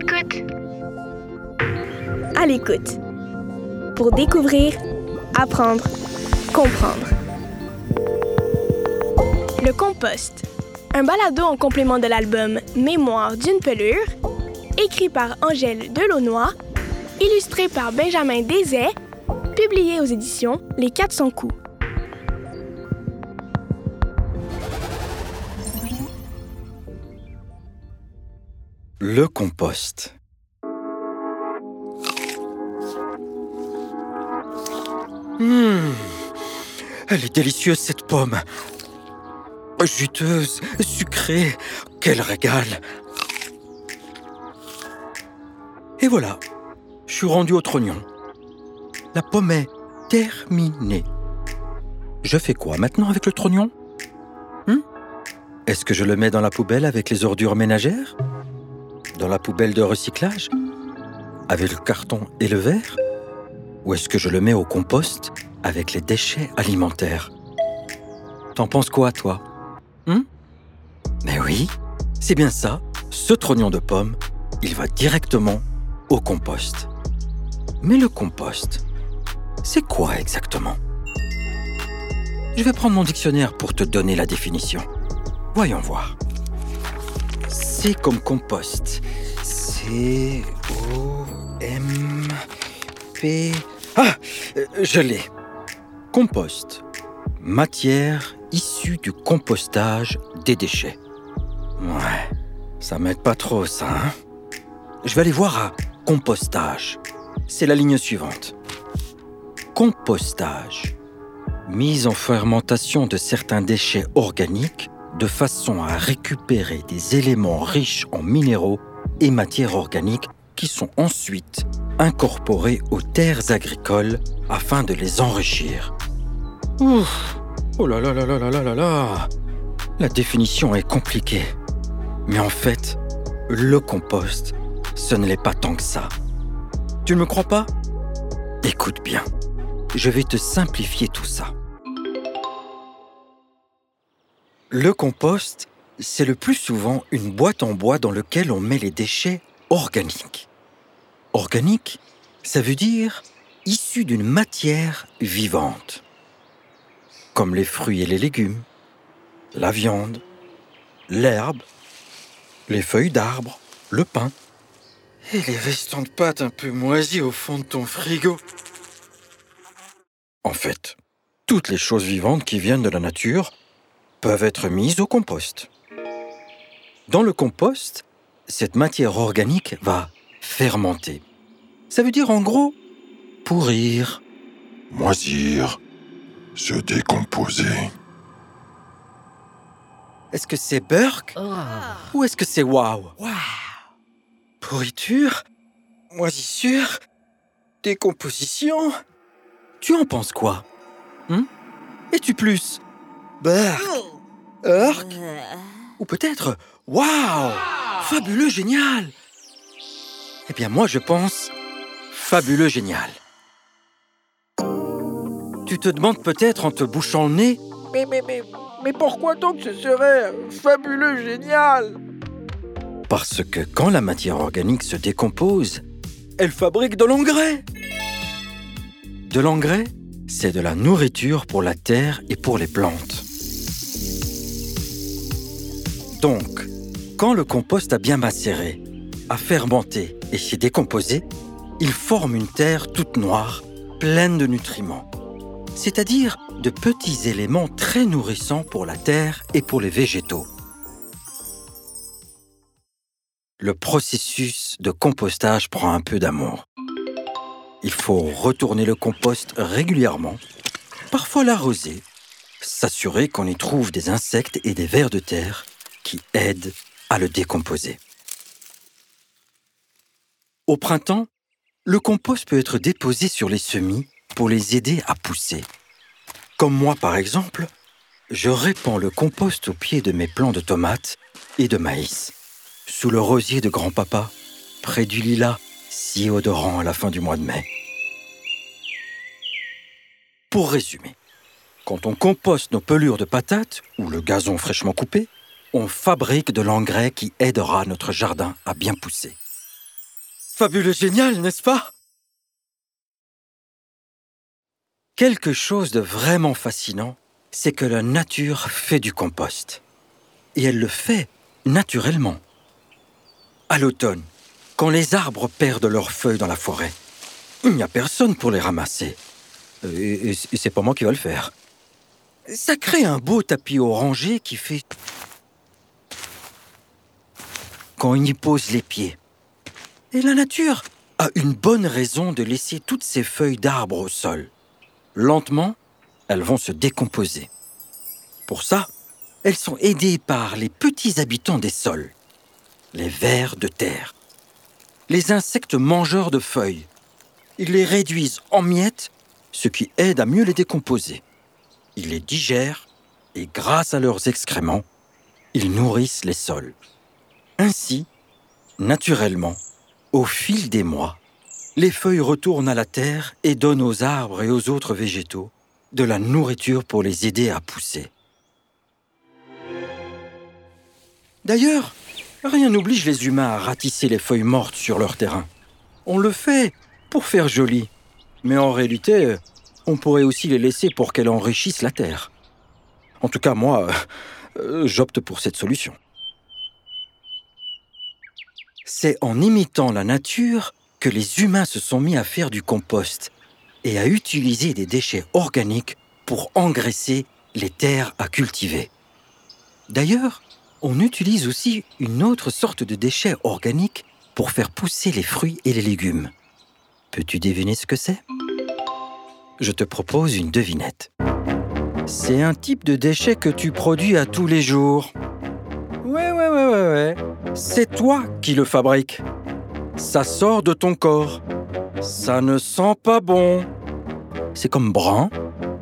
l'écoute. À l'écoute. Pour découvrir, apprendre, comprendre. Le compost. Un balado en complément de l'album Mémoire d'une pelure, écrit par Angèle Delaunoy, illustré par Benjamin Deset, publié aux éditions Les 400 coups. Le compost. Hum, elle est délicieuse cette pomme. Juteuse, sucrée, quel régal. Et voilà, je suis rendu au trognon. La pomme est terminée. Je fais quoi maintenant avec le trognon? Hum Est-ce que je le mets dans la poubelle avec les ordures ménagères? Dans la poubelle de recyclage Avec le carton et le verre Ou est-ce que je le mets au compost avec les déchets alimentaires T'en penses quoi, toi? Hum Mais oui, c'est bien ça. Ce trognon de pomme, il va directement au compost. Mais le compost, c'est quoi exactement? Je vais prendre mon dictionnaire pour te donner la définition. Voyons voir. C'est comme compost. C O M P Ah, euh, je l'ai. Compost. Matière issue du compostage des déchets. Ouais, ça m'aide pas trop ça, hein Je vais aller voir à compostage. C'est la ligne suivante. Compostage. Mise en fermentation de certains déchets organiques de façon à récupérer des éléments riches en minéraux et matières organiques qui sont ensuite incorporés aux terres agricoles afin de les enrichir. Ouf Oh là là là là là là là La définition est compliquée. Mais en fait, le compost, ce ne l'est pas tant que ça. Tu ne me crois pas? Écoute bien. Je vais te simplifier tout ça. Le compost, c'est le plus souvent une boîte en bois dans laquelle on met les déchets organiques. Organique, ça veut dire issu d'une matière vivante, comme les fruits et les légumes, la viande, l'herbe, les feuilles d'arbres, le pain. Et les restants de pâtes un peu moisis au fond de ton frigo. En fait, toutes les choses vivantes qui viennent de la nature peuvent être mises au compost. Dans le compost, cette matière organique va fermenter. Ça veut dire en gros pourrir. Moisir. Se décomposer. Est-ce que c'est Burke ou est-ce que c'est wow? Pourriture Moisissure Décomposition Tu en penses quoi? Hum Es-tu plus Burke Urk Ou peut-être Waouh Fabuleux, génial Eh bien moi je pense fabuleux, génial. Tu te demandes peut-être en te bouchant le nez Mais, mais, mais, mais pourquoi donc ce serait fabuleux, génial? Parce que quand la matière organique se décompose, elle fabrique de l'engrais. De l'engrais, c'est de la nourriture pour la terre et pour les plantes. Donc, quand le compost a bien macéré, a fermenté et s'est décomposé, il forme une terre toute noire, pleine de nutriments, c'est-à-dire de petits éléments très nourrissants pour la terre et pour les végétaux. Le processus de compostage prend un peu d'amour. Il faut retourner le compost régulièrement, parfois l'arroser, s'assurer qu'on y trouve des insectes et des vers de terre qui aident à le décomposer. Au printemps, le compost peut être déposé sur les semis pour les aider à pousser. Comme moi par exemple, je répands le compost au pied de mes plants de tomates et de maïs, sous le rosier de grand-papa, près du lilas, si odorant à la fin du mois de mai. Pour résumer, quand on composte nos pelures de patates ou le gazon fraîchement coupé, on fabrique de l'engrais qui aidera notre jardin à bien pousser. Fabuleux génial, n'est-ce pas? Quelque chose de vraiment fascinant, c'est que la nature fait du compost. Et elle le fait naturellement. À l'automne, quand les arbres perdent leurs feuilles dans la forêt, il n'y a personne pour les ramasser. Et, c'est pas moi qui va le faire. Ça crée un beau tapis orangé qui fait... Quand on y pose les pieds. Et la nature a une bonne raison de laisser toutes ces feuilles d'arbres au sol. Lentement, elles vont se décomposer. Pour ça, elles sont aidées par les petits habitants des sols, les vers de terre, les insectes mangeurs de feuilles. Ils les réduisent en miettes, ce qui aide à mieux les décomposer. Ils les digèrent et grâce à leurs excréments, ils nourrissent les sols. Ainsi, naturellement, au fil des mois, les feuilles retournent à la terre et donnent aux arbres et aux autres végétaux de la nourriture pour les aider à pousser. D'ailleurs, rien n'oblige les humains à ratisser les feuilles mortes sur leur terrain. On le fait pour faire joli, mais en réalité, on pourrait aussi les laisser pour qu'elles enrichissent la terre. En tout cas, moi, euh, j'opte pour cette solution. C'est en imitant la nature que les humains se sont mis à faire du compost et à utiliser des déchets organiques pour engraisser les terres à cultiver. D'ailleurs, on utilise aussi une autre sorte de déchets organiques pour faire pousser les fruits et les légumes. Peux-tu deviner ce que c'est? Je te propose une devinette. C'est un type de déchet que tu produis à tous les jours. Ouais, ouais, ouais, ouais, ouais. C'est toi qui le fabriques. Ça sort de ton corps. Ça ne sent pas bon. C'est comme brun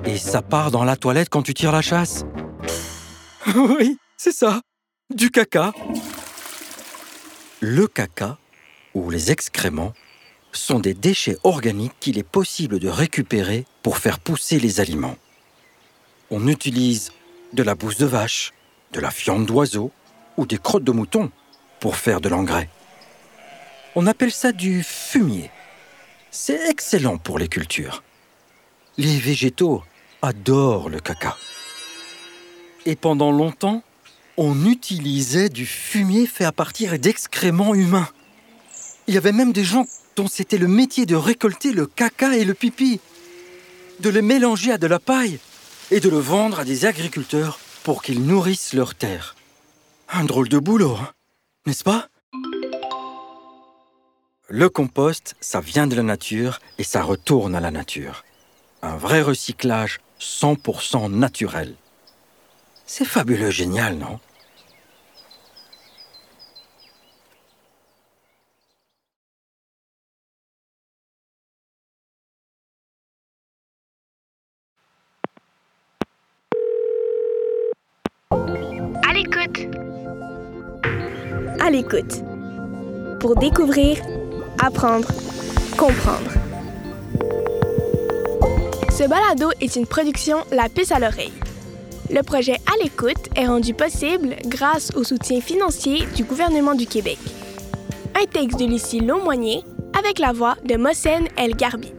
et ça part dans la toilette quand tu tires la chasse. oui, c'est ça. Du caca. Le caca, ou les excréments, sont des déchets organiques qu'il est possible de récupérer pour faire pousser les aliments. On utilise de la bouse de vache, de la fiente d'oiseau ou des crottes de mouton pour faire de l'engrais. On appelle ça du fumier. C'est excellent pour les cultures. Les végétaux adorent le caca. Et pendant longtemps, on utilisait du fumier fait à partir d'excréments humains. Il y avait même des gens dont c'était le métier de récolter le caca et le pipi, de les mélanger à de la paille et de le vendre à des agriculteurs pour qu'ils nourrissent leurs terres. Un drôle de boulot, hein, n'est-ce pas? Le compost, ça vient de la nature et ça retourne à la nature. Un vrai recyclage 100% naturel. C'est fabuleux génial, non? L'écoute. À l'écoute. Pour découvrir Apprendre, comprendre. Ce balado est une production La Puce à l'oreille. Le projet À l'écoute est rendu possible grâce au soutien financier du gouvernement du Québec. Un texte de Lucie Laumonier avec la voix de Mossen El Garbi.